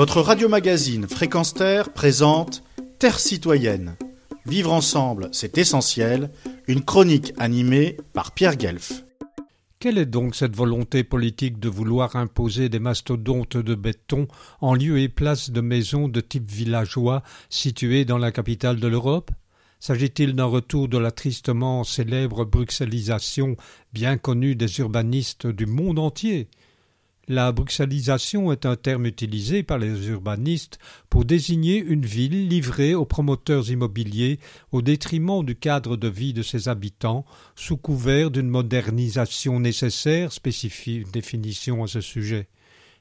Votre radio-magazine Fréquence Terre présente Terre citoyenne. Vivre ensemble, c'est essentiel. Une chronique animée par Pierre Guelf. Quelle est donc cette volonté politique de vouloir imposer des mastodontes de béton en lieu et place de maisons de type villageois situées dans la capitale de l'Europe? S'agit-il d'un retour de la tristement célèbre bruxellisation bien connue des urbanistes du monde entier? La bruxellisation est un terme utilisé par les urbanistes pour désigner une ville livrée aux promoteurs immobiliers au détriment du cadre de vie de ses habitants, sous couvert d'une modernisation nécessaire, spécifie définition à ce sujet.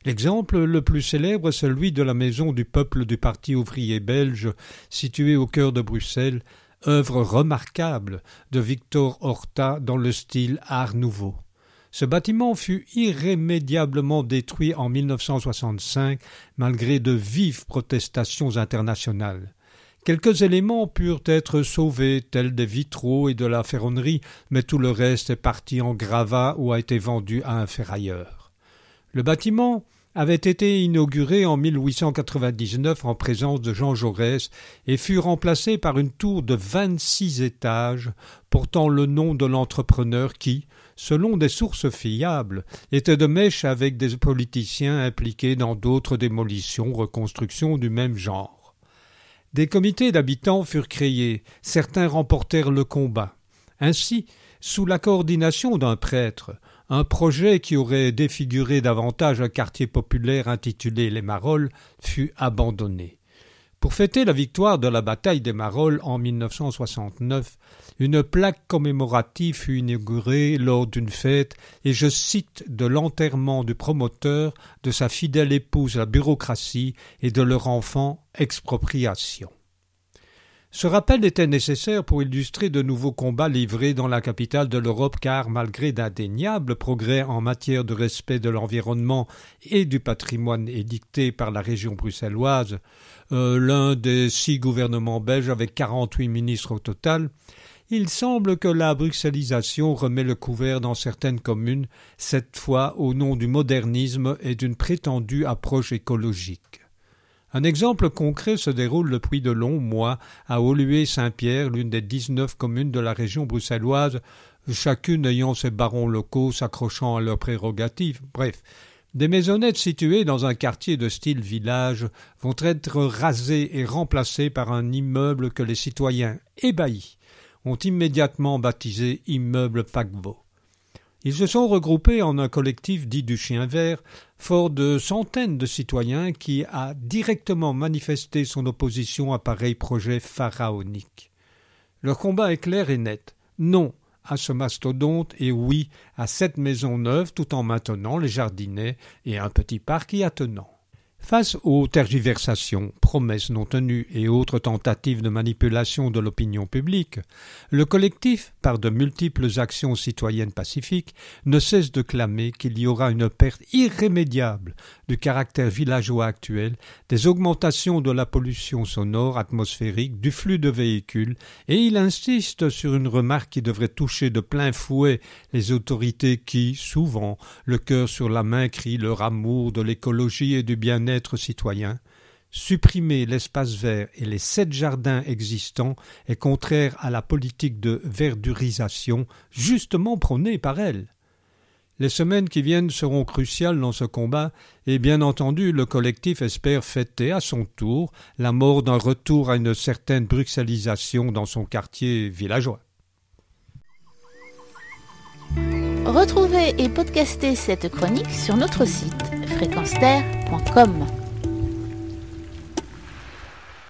L'exemple le plus célèbre est celui de la maison du peuple du Parti ouvrier belge, située au cœur de Bruxelles, œuvre remarquable de Victor Horta dans le style Art nouveau. Ce bâtiment fut irrémédiablement détruit en 1965 malgré de vives protestations internationales. Quelques éléments purent être sauvés, tels des vitraux et de la ferronnerie, mais tout le reste est parti en gravats ou a été vendu à un ferrailleur. Le bâtiment avait été inauguré en 1899 en présence de Jean Jaurès et fut remplacé par une tour de vingt-six étages portant le nom de l'entrepreneur qui, selon des sources fiables, était de mèche avec des politiciens impliqués dans d'autres démolitions, reconstructions du même genre. Des comités d'habitants furent créés, certains remportèrent le combat. Ainsi, sous la coordination d'un prêtre, un projet qui aurait défiguré davantage un quartier populaire intitulé Les Marolles fut abandonné. Pour fêter la victoire de la bataille des Marolles en 1969, une plaque commémorative fut inaugurée lors d'une fête et je cite de l'enterrement du promoteur, de sa fidèle épouse la bureaucratie et de leur enfant expropriation. Ce rappel était nécessaire pour illustrer de nouveaux combats livrés dans la capitale de l'Europe car, malgré d'indéniables progrès en matière de respect de l'environnement et du patrimoine édictés par la région bruxelloise, euh, l'un des six gouvernements belges avec quarante-huit ministres au total, il semble que la bruxellisation remet le couvert dans certaines communes, cette fois au nom du modernisme et d'une prétendue approche écologique. Un exemple concret se déroule depuis de longs mois à Olué-Saint-Pierre, l'une des dix-neuf communes de la région bruxelloise, chacune ayant ses barons locaux s'accrochant à leurs prérogatives. Bref, des maisonnettes situées dans un quartier de style village vont être rasées et remplacées par un immeuble que les citoyens ébahis ont immédiatement baptisé immeuble paquebot. Ils se sont regroupés en un collectif dit du chien vert, fort de centaines de citoyens qui a directement manifesté son opposition à pareil projet pharaonique. Leur combat est clair et net. Non à ce mastodonte et oui à cette maison neuve tout en maintenant les jardinets et un petit parc y attenant. Face aux tergiversations, promesses non tenues et autres tentatives de manipulation de l'opinion publique, le collectif, par de multiples actions citoyennes pacifiques, ne cesse de clamer qu'il y aura une perte irrémédiable du caractère villageois actuel, des augmentations de la pollution sonore atmosphérique, du flux de véhicules, et il insiste sur une remarque qui devrait toucher de plein fouet les autorités qui, souvent, le cœur sur la main, crient leur amour de l'écologie et du bien-être être citoyen, supprimer l'espace vert et les sept jardins existants est contraire à la politique de verdurisation justement prônée par elle. Les semaines qui viennent seront cruciales dans ce combat, et bien entendu le collectif espère fêter à son tour la mort d'un retour à une certaine bruxellisation dans son quartier villageois. Retrouvez et podcastez cette chronique sur notre site fréquence-terre.com.